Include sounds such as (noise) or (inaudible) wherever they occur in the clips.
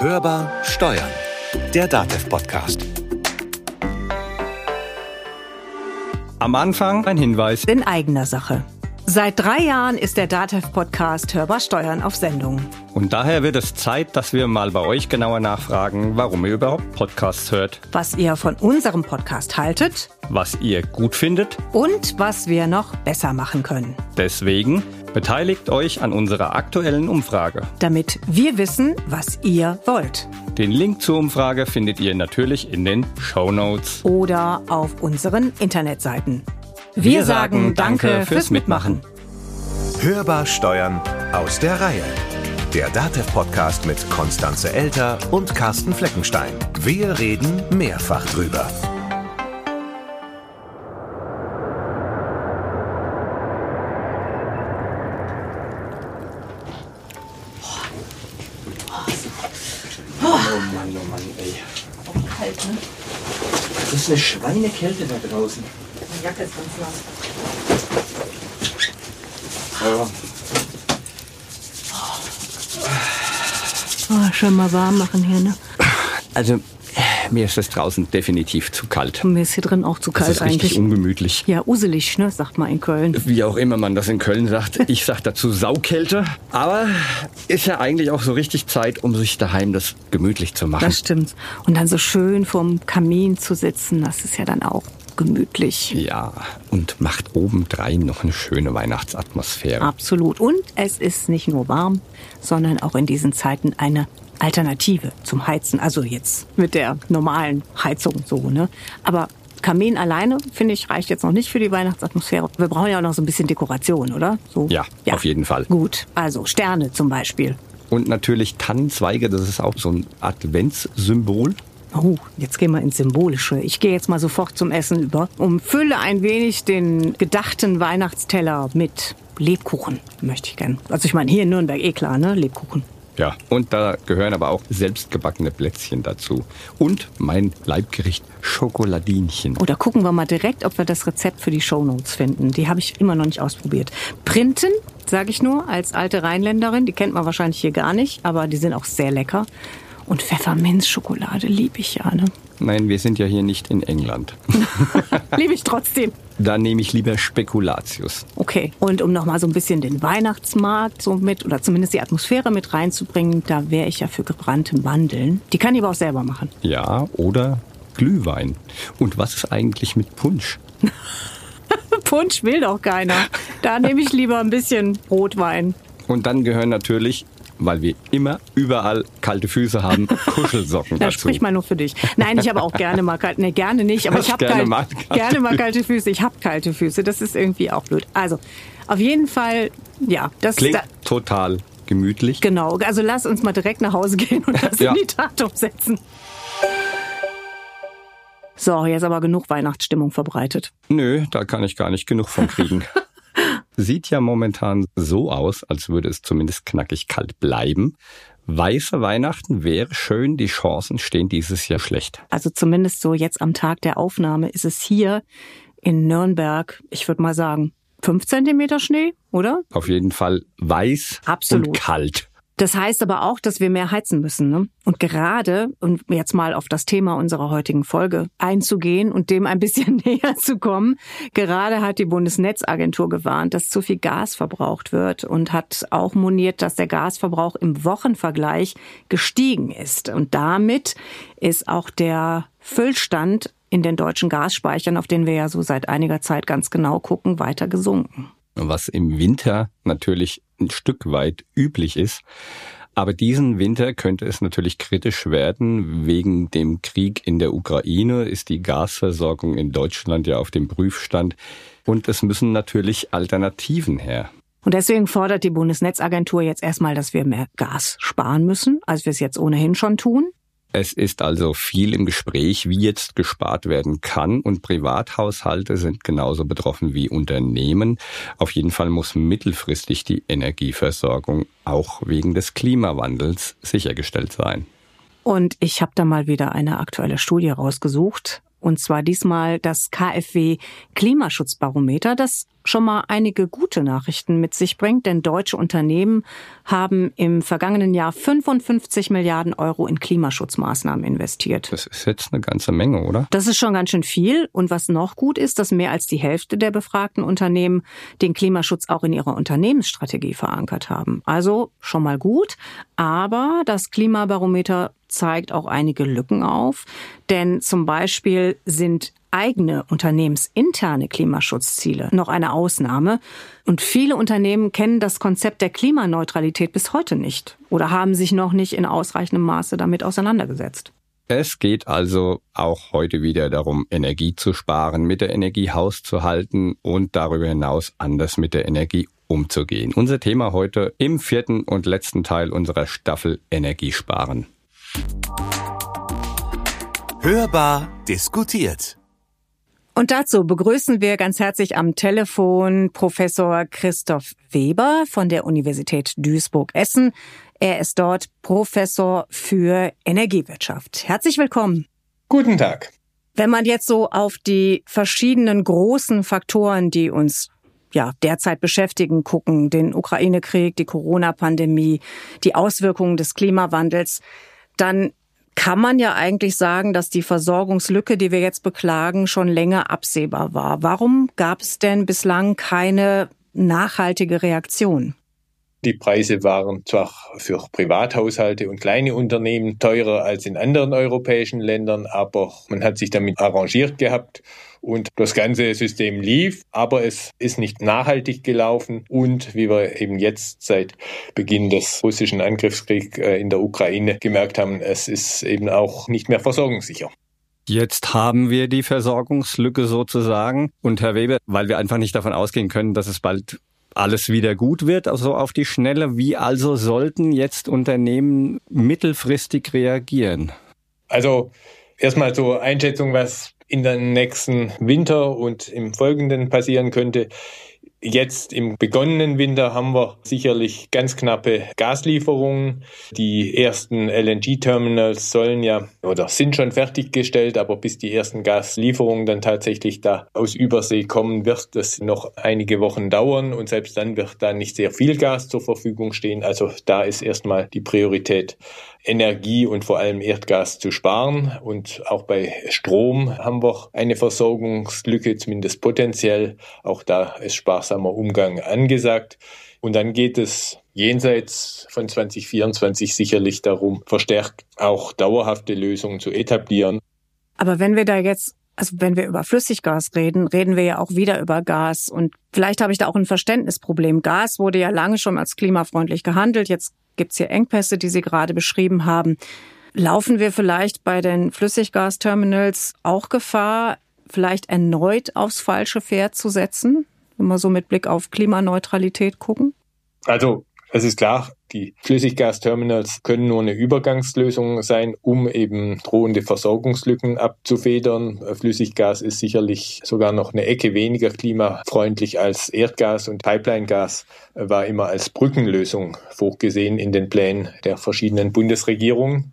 Hörbar Steuern, der DATEV-Podcast. Am Anfang ein Hinweis. In eigener Sache. Seit drei Jahren ist der DATEV-Podcast Hörbar Steuern auf Sendung. Und daher wird es Zeit, dass wir mal bei euch genauer nachfragen, warum ihr überhaupt Podcasts hört, Was ihr von unserem Podcast haltet was ihr gut findet. und was wir noch besser machen können. Deswegen beteiligt euch an unserer aktuellen Umfrage. Damit wir wissen, was ihr wollt. Den Link zur Umfrage findet ihr natürlich in den Show Notes. Oder auf unseren Internetseiten. Wir, sagen Danke fürs Mitmachen. Hörbar Steuern aus der Reihe. Der DATEV-Podcast mit Konstanze Elter und Carsten Fleckenstein. Wir reden mehrfach drüber. Schweinekälte da draußen. Die Jacke ist ganz nass. Ja. Oh, schön mal warm machen hier, ne? Also, mir ist es draußen definitiv zu kalt. Mir ist hier drin auch zu Das kalt ist richtig eigentlich. ungemütlich. Ja, uselig, ne? Sagt man in Köln. Wie auch immer man das in Köln sagt. (laughs) Ich sag dazu Saukälte. Aber ist ja eigentlich auch so richtig Zeit, um sich daheim das gemütlich zu machen. Das stimmt. Und dann so schön vorm Kamin zu sitzen, das ist ja dann auch gemütlich. Ja, und macht obendrein noch eine schöne Weihnachtsatmosphäre. Absolut. Und es ist nicht nur warm, sondern auch in diesen Zeiten eine Alternative zum Heizen. Also jetzt mit der normalen Heizung so, ne? Aber Kamin alleine, finde ich, reicht jetzt noch nicht für die Weihnachtsatmosphäre. Wir brauchen ja auch noch so ein bisschen Dekoration, oder? So. Ja, auf jeden Fall. Gut. Also Sterne zum Beispiel. Und natürlich Tannenzweige, das ist auch so ein Adventssymbol. Oh, jetzt gehen wir ins Symbolische. Ich gehe jetzt mal sofort zum Essen über. Umfülle ein wenig den gedachten Weihnachtsteller mit Lebkuchen, möchte ich gern. Also ich meine, hier in Nürnberg eh klar, ne? Lebkuchen. Ja, und da gehören aber auch selbstgebackene Plätzchen dazu. Und mein Leibgericht Schokoladinchen. Oder gucken wir mal direkt, ob wir das Rezept für die Shownotes finden. Die habe ich immer noch nicht ausprobiert. Printen, sage ich nur, als alte Rheinländerin. Die kennt man wahrscheinlich hier gar nicht, aber die sind auch sehr lecker. Und Pfefferminzschokolade liebe ich ja, ne? Nein, wir sind ja hier nicht in England. (laughs) liebe ich trotzdem. Da nehme ich lieber Spekulatius. Okay. Und um nochmal so ein bisschen den Weihnachtsmarkt so mit, oder zumindest die Atmosphäre mit reinzubringen, da wäre ich ja für gebrannte Mandeln. Die kann ich aber auch selber machen. Ja, oder Glühwein. Und was ist eigentlich mit Punsch? (laughs) Punsch will doch keiner. Da nehme ich lieber ein bisschen Rotwein. Und dann gehören natürlich, weil wir immer überall kalte Füße haben, (laughs) Kuschelsocken Da dazu. sprich mal nur für dich. Nein, ich habe auch gerne mal kalte, nee, gerne nicht, aber ich (laughs) habe Gerne kalt, mal kalte gerne mal kalte Füße. Ich habe kalte Füße. Das ist irgendwie auch blöd. Also, auf jeden Fall, ja, das Klingt da, total gemütlich. genau. Also lass uns mal direkt nach Hause gehen und das (laughs) Ja. in die Tat umsetzen. So, jetzt aber genug Weihnachtsstimmung verbreitet. Nö, da kann ich gar nicht genug von kriegen. Sieht ja momentan so aus, als würde es zumindest knackig kalt bleiben. Weiße Weihnachten wäre schön, die Chancen stehen dieses Jahr schlecht. Also zumindest so jetzt am Tag der Aufnahme ist es hier in Nürnberg, ich würde mal sagen, fünf Zentimeter Schnee, oder? Auf jeden Fall weiß Absolut. und kalt. Das heißt aber auch, dass wir mehr heizen müssen. Ne? Und gerade, um jetzt mal auf das Thema unserer heutigen Folge einzugehen und dem ein bisschen (laughs) näher zu kommen, gerade hat die Bundesnetzagentur gewarnt, dass zu viel Gas verbraucht wird und hat auch moniert, dass der Gasverbrauch im Wochenvergleich gestiegen ist. Und damit ist auch der Füllstand in den deutschen Gasspeichern, auf den wir ja so seit einiger Zeit ganz genau gucken, weiter gesunken. Was im Winter natürlich ein Stück weit üblich ist. Aber diesen Winter könnte es natürlich kritisch werden. Wegen dem Krieg in der Ukraine ist die Gasversorgung in Deutschland ja auf dem Prüfstand. Und es müssen natürlich Alternativen her. Und deswegen fordert die Bundesnetzagentur jetzt erstmal, dass wir mehr Gas sparen müssen, als wir es jetzt ohnehin schon tun. Es ist also viel im Gespräch, wie jetzt gespart werden kann und Privathaushalte sind genauso betroffen wie Unternehmen. Auf jeden Fall muss mittelfristig die Energieversorgung auch wegen des Klimawandels sichergestellt sein. Und ich habe da mal wieder eine aktuelle Studie rausgesucht. Und zwar diesmal das KfW Klimaschutzbarometer, das schon mal einige gute Nachrichten mit sich bringt, denn deutsche Unternehmen haben im vergangenen Jahr 55 Milliarden Euro in Klimaschutzmaßnahmen investiert. Das ist jetzt eine ganze Menge, oder? Das ist schon ganz schön viel. Und was noch gut ist, dass mehr als die Hälfte der befragten Unternehmen den Klimaschutz auch in ihrer Unternehmensstrategie verankert haben. Also schon mal gut. Aber das Klimabarometer zeigt auch einige Lücken auf. Denn zum Beispiel sind eigene unternehmensinterne Klimaschutzziele noch eine Ausnahme. Und viele Unternehmen kennen das Konzept der Klimaneutralität bis heute nicht oder haben sich noch nicht in ausreichendem Maße damit auseinandergesetzt. Es geht also auch heute wieder darum, Energie zu sparen, mit der Energie Haus zu halten und darüber hinaus anders mit der Energie umzugehen. Unser Thema heute im vierten und letzten Teil unserer Staffel Energiesparen. Hörbar diskutiert. Und dazu begrüßen wir ganz herzlich am Telefon Professor Christoph Weber von der Universität Duisburg-Essen. Er ist dort Professor für Energiewirtschaft. Herzlich willkommen. Guten Tag. Wenn man jetzt so auf die verschiedenen großen Faktoren, die uns ja, derzeit beschäftigen, gucken, den Ukraine-Krieg, die Corona-Pandemie, die Auswirkungen des Klimawandels, dann kann man ja eigentlich sagen, dass die Versorgungslücke, die wir jetzt beklagen, schon länger absehbar war. Warum gab es denn bislang keine nachhaltige Reaktion? Die Preise waren zwar für Privathaushalte und kleine Unternehmen teurer als in anderen europäischen Ländern, aber man hat sich damit arrangiert gehabt und das ganze System lief, aber es ist nicht nachhaltig gelaufen und wie wir eben jetzt seit Beginn des russischen Angriffskriegs äh, in der Ukraine gemerkt haben, es ist eben auch nicht mehr versorgungssicher. Jetzt haben wir die Versorgungslücke sozusagen. Und Herr Weber, weil wir einfach nicht davon ausgehen können, dass es bald alles wieder gut wird, also auf die Schnelle. Wie also sollten jetzt Unternehmen mittelfristig reagieren? Also erstmal zur Einschätzung, was in den nächsten Winter und im folgenden passieren könnte. Jetzt im begonnenen Winter haben wir sicherlich ganz knappe Gaslieferungen. Die ersten LNG-Terminals sollen ja oder sind schon fertiggestellt, aber bis die ersten Gaslieferungen dann tatsächlich da aus Übersee kommen, wird das noch einige Wochen dauern und selbst dann wird da nicht sehr viel Gas zur Verfügung stehen. Also da ist erstmal die Priorität Energie und vor allem Erdgas zu sparen. Und auch bei Strom haben wir eine Versorgungslücke, zumindest potenziell. Auch da ist sparsamer Umgang angesagt. Und dann geht es jenseits von 2024 sicherlich darum, verstärkt auch dauerhafte Lösungen zu etablieren. Aber wenn wir da jetzt also wenn wir über Flüssiggas reden, reden wir ja auch wieder über Gas. Und vielleicht habe ich da auch ein Verständnisproblem. Gas wurde ja lange schon als klimafreundlich gehandelt. Jetzt gibt es hier Engpässe, die Sie gerade beschrieben haben. Laufen wir vielleicht bei den Flüssiggasterminals auch Gefahr, vielleicht erneut aufs falsche Pferd zu setzen, wenn wir so mit Blick auf Klimaneutralität gucken? Also es ist klar, die Flüssiggasterminals können nur eine Übergangslösung sein, um eben drohende Versorgungslücken abzufedern. Flüssiggas ist sicherlich sogar noch eine Ecke weniger klimafreundlich als Erdgas und Pipelinegas war immer als Brückenlösung vorgesehen in den Plänen der verschiedenen Bundesregierungen.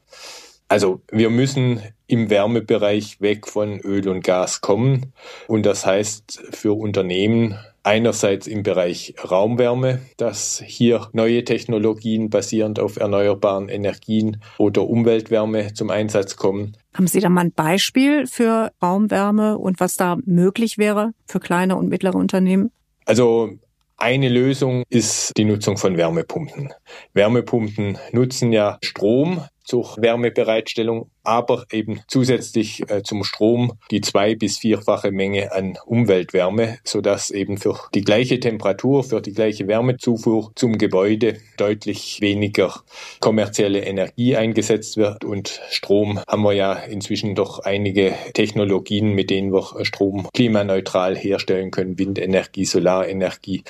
Also wir müssen im Wärmebereich weg von Öl und Gas kommen. Und das heißt für Unternehmen einerseits im Bereich Raumwärme, dass hier neue Technologien basierend auf erneuerbaren Energien oder Umweltwärme zum Einsatz kommen. Haben Sie da mal ein Beispiel für Raumwärme und was da möglich wäre für kleine und mittlere Unternehmen? Also eine Lösung ist die Nutzung von Wärmepumpen. Wärmepumpen nutzen ja Strom zur Wärmebereitstellung, aber eben zusätzlich äh, zum Strom die zwei- bis vierfache Menge an Umweltwärme, sodass eben für die gleiche Temperatur, für die gleiche Wärmezufuhr zum Gebäude deutlich weniger kommerzielle Energie eingesetzt wird. Und Strom haben wir ja inzwischen doch einige Technologien, mit denen wir Strom klimaneutral herstellen können, Windenergie, Solarenergie,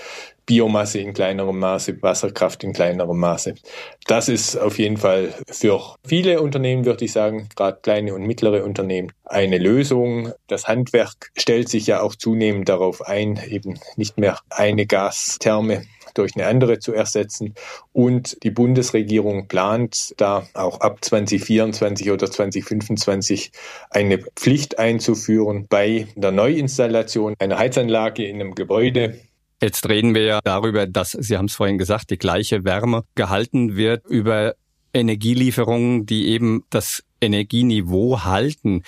Biomasse in kleinerem Maße, Wasserkraft in kleinerem Maße. Das ist auf jeden Fall für viele Unternehmen, würde ich sagen, gerade kleine und mittlere Unternehmen, eine Lösung. Das Handwerk stellt sich ja auch zunehmend darauf ein, eben nicht mehr eine Gastherme durch eine andere zu ersetzen. Und die Bundesregierung plant da auch ab 2024 oder 2025 eine Pflicht einzuführen bei der Neuinstallation einer Heizanlage in einem Gebäude Jetzt reden wir ja darüber, dass, Sie haben es vorhin gesagt, die gleiche Wärme gehalten wird über Energielieferungen, die eben das Energieniveau halten.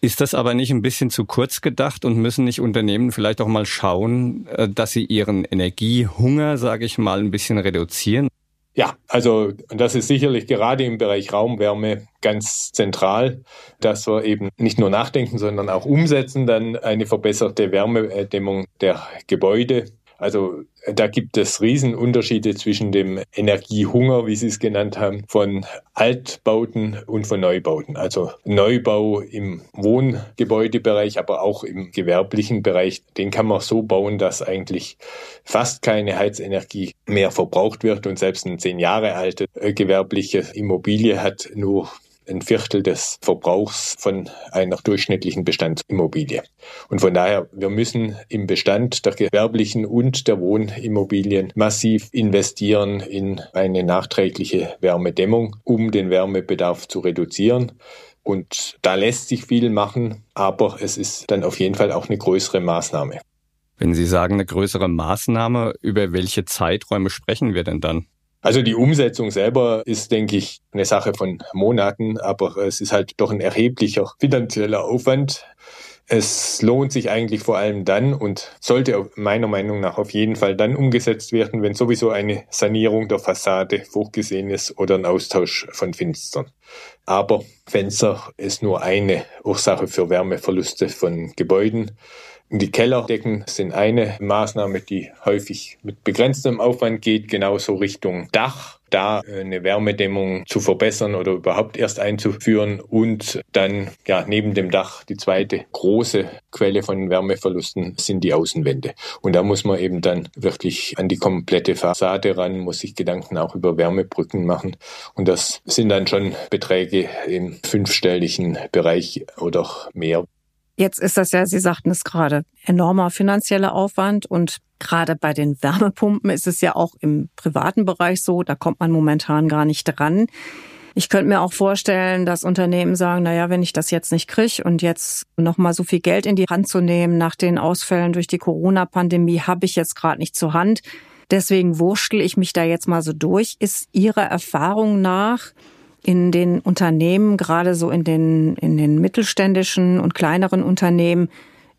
Ist das aber nicht ein bisschen zu kurz gedacht und müssen nicht Unternehmen vielleicht auch mal schauen, äh, dass sie ihren Energiehunger, sage ich mal, ein bisschen reduzieren? Ja, also das ist sicherlich gerade im Bereich Raumwärme ganz zentral, dass wir eben nicht nur nachdenken, sondern auch umsetzen, dann eine verbesserte Wärmedämmung der Gebäude also da gibt es Riesenunterschiede zwischen dem Energiehunger, wie Sie es genannt haben, von Altbauten und von Neubauten. Also Neubau im Wohngebäudebereich, aber auch im gewerblichen Bereich, den kann man so bauen, dass eigentlich fast keine Heizenergie mehr verbraucht wird und selbst eine zehn Jahre alte äh, gewerbliche Immobilie hat nur ein Viertel des Verbrauchs von einer durchschnittlichen Bestandsimmobilie. Und von daher, wir müssen im Bestand der gewerblichen und der Wohnimmobilien massiv investieren in eine nachträgliche Wärmedämmung, um den Wärmebedarf zu reduzieren. Und da lässt sich viel machen, aber es ist dann auf jeden Fall auch eine größere Maßnahme. Wenn Sie sagen, eine größere Maßnahme, über welche Zeiträume sprechen wir denn dann? Also die Umsetzung selber ist, denke ich, eine Sache von Monaten, aber es ist halt doch ein erheblicher finanzieller Aufwand. Es lohnt sich eigentlich vor allem dann und sollte meiner Meinung nach auf jeden Fall dann umgesetzt werden, wenn sowieso eine Sanierung der Fassade vorgesehen ist oder ein Austausch von Fenstern. Aber Fenster ist nur eine Ursache für Wärmeverluste von Gebäuden. Die Kellerdecken sind eine Maßnahme, die häufig mit begrenztem Aufwand geht, genauso Richtung Dach da eine Wärmedämmung zu verbessern oder überhaupt erst einzuführen und dann ja neben dem Dach die zweite große Quelle von Wärmeverlusten sind die Außenwände und da muss man eben dann wirklich an die komplette Fassade ran, muss sich Gedanken auch über Wärmebrücken machen und das sind dann schon Beträge im fünfstelligen Bereich oder mehr. Jetzt ist das ja, Sie sagten es gerade, enormer finanzieller Aufwand und gerade bei den Wärmepumpen ist es ja auch im privaten Bereich so, da kommt man momentan gar nicht dran. Ich könnte mir auch vorstellen, dass Unternehmen sagen, na ja, wenn ich das jetzt nicht kriege und jetzt nochmal so viel Geld in die Hand zu nehmen nach den Ausfällen durch die Corona-Pandemie, habe ich jetzt gerade nicht zur Hand. Deswegen wurschtel ich mich da jetzt mal so durch. Ist Ihrer Erfahrung nach in den Unternehmen, gerade so in den, in den mittelständischen und kleineren Unternehmen,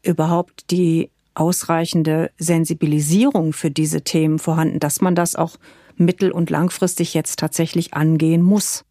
überhaupt die ausreichende Sensibilisierung für diese Themen vorhanden, dass man das auch mittel- und langfristig jetzt tatsächlich angehen muss?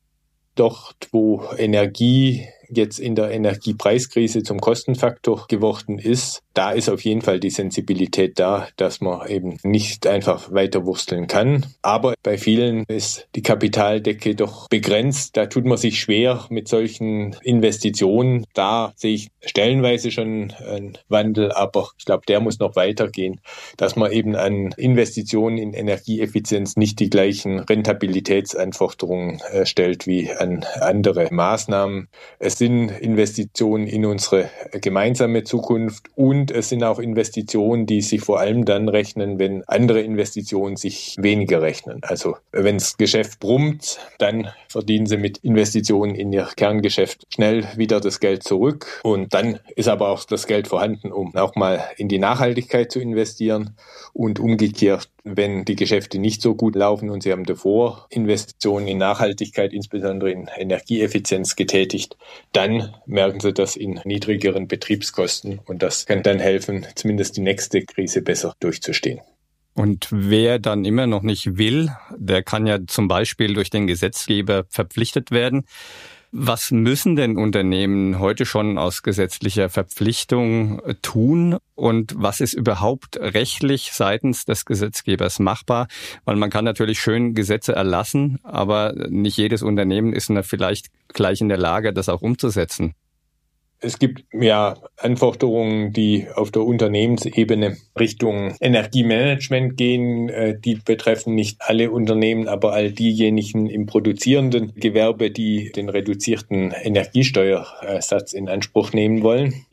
Dort, wo Energie jetzt in der Energiepreiskrise zum Kostenfaktor geworden ist, da ist auf jeden Fall die Sensibilität da, dass man eben nicht einfach weiter wursteln kann. Aber bei vielen ist die Kapitaldecke doch begrenzt. Da tut man sich schwer mit solchen Investitionen. Da sehe ich stellenweise schon einen Wandel, aber ich glaube, der muss noch weitergehen, dass man eben an Investitionen in Energieeffizienz nicht die gleichen Rentabilitätsanforderungen äh, stellt wie an andere Maßnahmen. Es sind Investitionen in unsere gemeinsame Zukunft und und es sind auch Investitionen, die sich vor allem dann rechnen, wenn andere Investitionen sich weniger rechnen. Also wenn das Geschäft brummt, dann verdienen sie mit Investitionen in ihr Kerngeschäft schnell wieder das Geld zurück. Und dann ist aber auch das Geld vorhanden, um auch mal in die Nachhaltigkeit zu investieren. Und umgekehrt, wenn die Geschäfte nicht so gut laufen und Sie haben davor Investitionen in Nachhaltigkeit, insbesondere in Energieeffizienz getätigt, dann merken Sie das in niedrigeren Betriebskosten und das kann dann helfen, zumindest die nächste Krise besser durchzustehen. Und wer dann immer noch nicht will, der kann ja zum Beispiel durch den Gesetzgeber verpflichtet werden. Was müssen denn Unternehmen heute schon aus gesetzlicher Verpflichtung tun und was ist überhaupt rechtlich seitens des Gesetzgebers machbar? Weil man kann natürlich schön Gesetze erlassen, aber nicht jedes Unternehmen ist vielleicht gleich in der Lage, das auch umzusetzen. Es gibt ja Anforderungen, die auf der Unternehmensebene Richtung Energiemanagement gehen. Äh, die betreffen nicht alle Unternehmen, aber all diejenigen im produzierenden Gewerbe, die den reduzierten Energiesteuersatz in Anspruch nehmen wollen.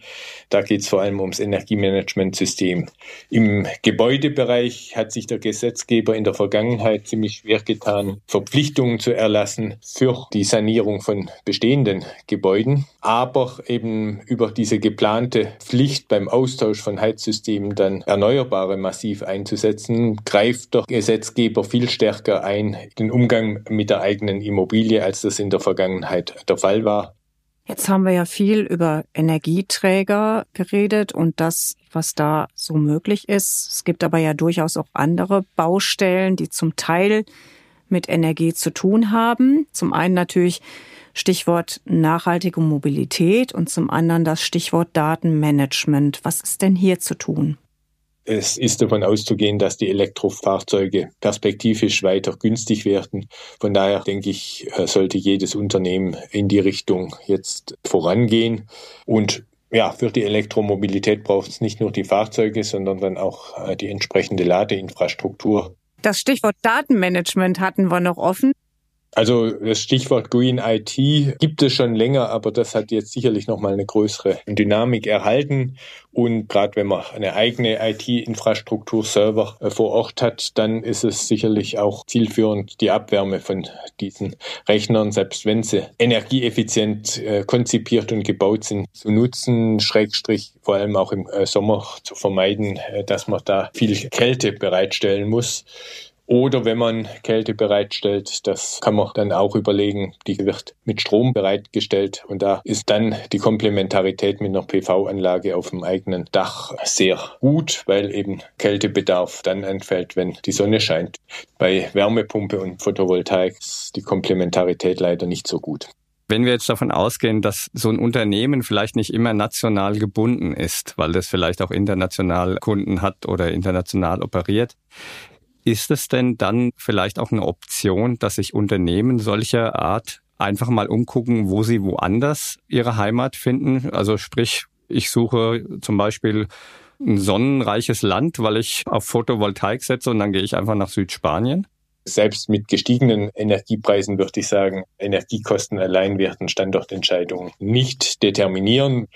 Da geht es vor allem ums Energiemanagementsystem. Im Gebäudebereich hat sich der Gesetzgeber in der Vergangenheit ziemlich schwer getan, Verpflichtungen zu erlassen für die Sanierung von bestehenden Gebäuden. Aber eben über diese geplante Pflicht beim Austausch von Heizsystemen dann Erneuerbare massiv einzusetzen, greift der Gesetzgeber viel stärker ein den Umgang mit der eigenen Immobilie, als das in der Vergangenheit der Fall war. Jetzt haben wir ja viel über Energieträger geredet und das, was da so möglich ist. Es gibt aber ja durchaus auch andere Baustellen, die zum Teil mit Energie zu tun haben. Zum einen natürlich Stichwort nachhaltige Mobilität und zum anderen das Stichwort Datenmanagement. Was ist denn hier zu tun? Es ist davon auszugehen, dass die Elektrofahrzeuge perspektivisch weiter günstig werden. Von daher denke ich, äh, sollte jedes Unternehmen in die Richtung jetzt vorangehen. Und ja, für die Elektromobilität braucht es nicht nur die Fahrzeuge, sondern dann auch äh, die entsprechende Ladeinfrastruktur. Das Stichwort Datenmanagement hatten wir noch offen. Also das Stichwort Green IT gibt es schon länger, aber das hat jetzt sicherlich nochmal eine größere Dynamik erhalten. Und gerade wenn man eine eigene IT-Infrastruktur Server äh, vor Ort hat, dann ist es sicherlich auch zielführend, die Abwärme von diesen Rechnern, selbst wenn sie energieeffizient äh, konzipiert und gebaut sind, zu nutzen, Schrägstrich vor allem auch im äh, Sommer zu vermeiden, dass man da viel Kälte bereitstellen muss. Oder wenn man Kälte bereitstellt, das kann man dann auch überlegen, die wird mit Strom bereitgestellt und da ist dann die Komplementarität mit einer PV-Anlage auf dem eigenen Dach sehr gut, weil eben Kältebedarf dann anfällt, wenn die Sonne scheint. Bei Wärmepumpe und Photovoltaik ist die Komplementarität leider nicht so gut. Wenn wir jetzt davon ausgehen, dass so ein Unternehmen vielleicht nicht immer national gebunden ist, weil das vielleicht auch international Kunden hat oder international operiert, ist es denn dann vielleicht auch eine Option, dass sich Unternehmen solcher Art einfach mal umgucken, wo sie woanders ihre Heimat finden? Also sprich, ich suche zum Beispiel ein sonnenreiches Land, weil ich auf Photovoltaik setze und dann gehe ich einfach nach Südspanien? Selbst mit gestiegenen Energiepreisen würde ich sagen, Energiekosten allein werden Standortentscheidungen nicht determinieren.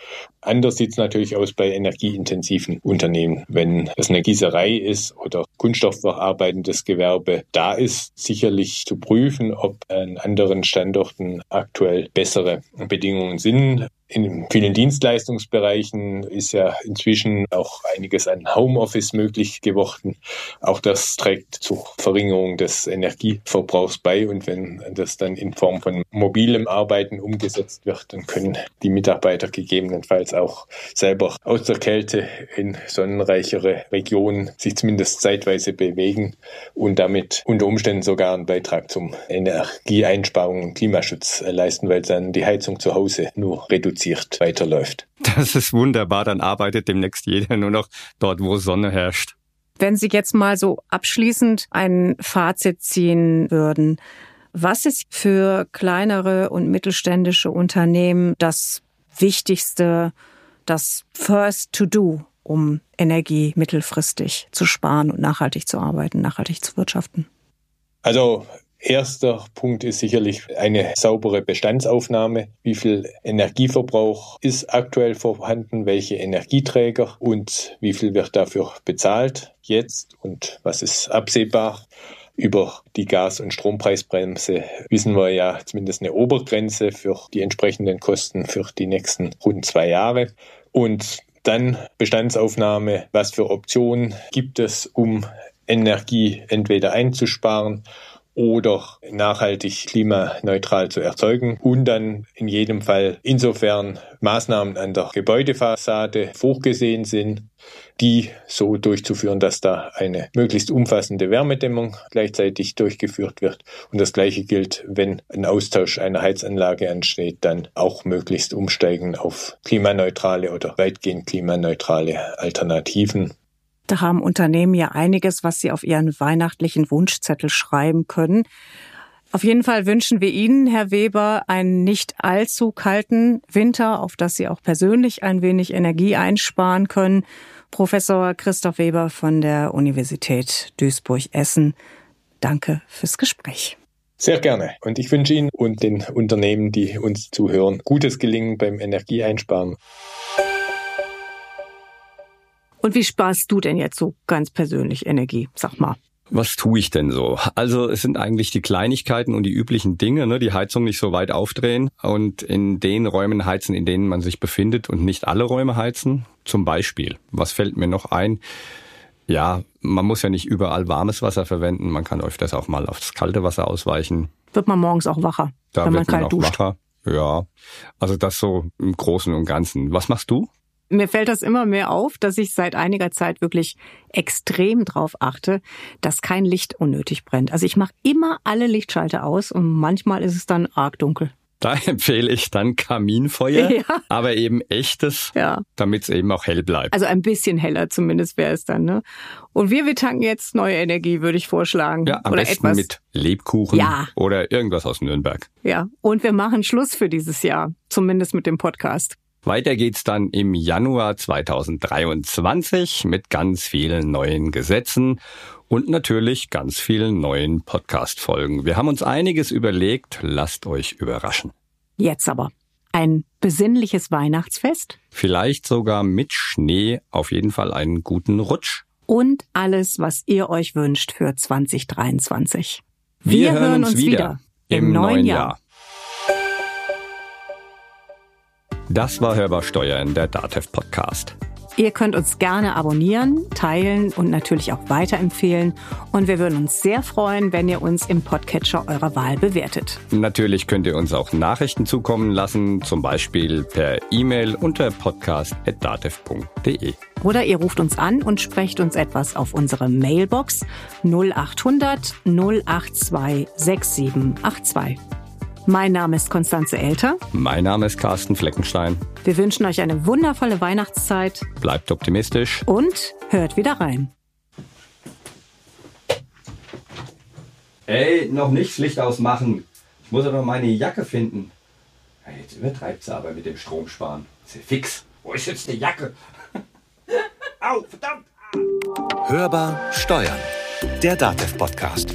Anders sieht es natürlich aus bei energieintensiven Unternehmen. Wenn es eine Gießerei ist oder kunststoffverarbeitendes Gewerbe, da ist sicherlich zu prüfen, ob an anderen Standorten aktuell bessere Bedingungen sind. In vielen Dienstleistungsbereichen ist ja inzwischen auch einiges an Homeoffice möglich geworden. Auch das trägt zur Verringerung des Energieverbrauchs bei. Und wenn das dann in Form von mobilem Arbeiten umgesetzt wird, dann können die Mitarbeiter gegebenenfalls auch selber aus der Kälte in sonnenreichere Regionen sich zumindest zeitweise bewegen und damit unter Umständen sogar einen Beitrag zum Energieeinsparung und Klimaschutz leisten, weil dann die Heizung zu Hause nur reduziert unkompliziert weiterläuft. Das ist wunderbar, dann arbeitet demnächst jeder nur noch dort, wo Sonne herrscht. Wenn Sie jetzt mal so abschließend ein Fazit ziehen würden, was ist für kleinere und mittelständische Unternehmen das Wichtigste, das First to Do, um Energie mittelfristig zu sparen und nachhaltig zu arbeiten, nachhaltig zu wirtschaften? Also Erster Punkt ist sicherlich eine saubere Bestandsaufnahme. Wie viel Energieverbrauch ist aktuell vorhanden? Welche Energieträger und wie viel wird dafür bezahlt jetzt und was ist absehbar? Über die Gas- und Strompreisbremse wissen wir ja zumindest eine Obergrenze für die entsprechenden Kosten für die nächsten rund zwei Jahre. Und dann Bestandsaufnahme, was für Optionen gibt es, um Energie entweder einzusparen oder nachhaltig klimaneutral zu erzeugen und dann in jedem Fall insofern Maßnahmen an der Gebäudefassade vorgesehen sind, die so durchzuführen, dass da eine möglichst umfassende Wärmedämmung gleichzeitig durchgeführt wird. Und das Gleiche gilt, wenn ein Austausch einer Heizanlage ansteht, dann auch möglichst umsteigen auf klimaneutrale oder weitgehend klimaneutrale Alternativen. Da haben Unternehmen ja einiges, was sie auf ihren weihnachtlichen Wunschzettel schreiben können. Auf jeden Fall wünschen wir Ihnen, Herr Weber, einen nicht allzu kalten Winter, auf das Sie auch persönlich ein wenig Energie einsparen können. Professor Christoph Weber von der Universität Duisburg-Essen. Danke fürs Gespräch. Sehr gerne. Und ich wünsche Ihnen und den Unternehmen, die uns zuhören, gutes Gelingen beim Energieeinsparen. Und wie sparst du denn jetzt so ganz persönlich Energie? Sag mal. Was tue ich denn so? Also es sind eigentlich die Kleinigkeiten und die üblichen Dinge, ne? die Heizung nicht so weit aufdrehen und in den Räumen heizen, in denen man sich befindet und nicht alle Räume heizen. Zum Beispiel, was fällt mir noch ein? Ja, man muss ja nicht überall warmes Wasser verwenden, man kann öfters auch mal aufs kalte Wasser ausweichen. Wird man morgens auch wacher, Da wenn man wird man kalt auch duscht. wacher. Ja, also das so im Großen und Ganzen. Was machst du? Mir fällt das immer mehr auf, dass ich seit einiger Zeit wirklich extrem drauf achte, dass kein Licht unnötig brennt. Also ich mache immer alle Lichtschalter aus und manchmal ist es dann arg dunkel. Da (laughs) empfehle ich dann Kaminfeuer, Ja. aber eben echtes, Ja. damit es eben auch hell bleibt. Also ein bisschen heller zumindest wäre es dann, ne? Und wir, wir tanken jetzt neue Energie, würde ich vorschlagen. Ja, am Oder besten etwas. mit Lebkuchen Ja. oder irgendwas aus Nürnberg. Ja. Und wir machen Schluss für dieses Jahr. Zumindest mit dem Podcast. Weiter geht's dann im Januar 2023 mit ganz vielen neuen Gesetzen und natürlich ganz vielen neuen Podcast-Folgen. Wir haben uns einiges überlegt, lasst euch überraschen. Jetzt aber. Ein besinnliches Weihnachtsfest Vielleicht sogar mit Schnee, auf jeden Fall einen guten Rutsch. und alles, was ihr euch wünscht für 2023. Wir, hören uns wieder im neuen Jahr. Das war Hörbar Steuern, der DATEV Podcast. Ihr könnt uns gerne abonnieren, teilen und natürlich auch weiterempfehlen. Und wir würden uns sehr freuen, wenn ihr uns im Podcatcher eurer Wahl bewertet. Natürlich könnt ihr uns auch Nachrichten zukommen lassen, zum Beispiel per E-Mail unter podcast.datev.de. Oder ihr ruft uns an und sprecht uns etwas auf unsere Mailbox 0800 082 6782. Mein Name ist Konstanze Elter. Mein Name ist Carsten Fleckenstein. Wir wünschen euch eine wundervolle Weihnachtszeit Bleibt optimistisch. und hört wieder rein. Ey, noch nicht Licht ausmachen. Ich muss aber meine Jacke finden. Ja, jetzt übertreibt sie aber mit dem Stromsparen. Ist ja fix. Wo ist jetzt die Jacke? (laughs) Au, verdammt! Hörbar Steuern. Der DATEV Podcast.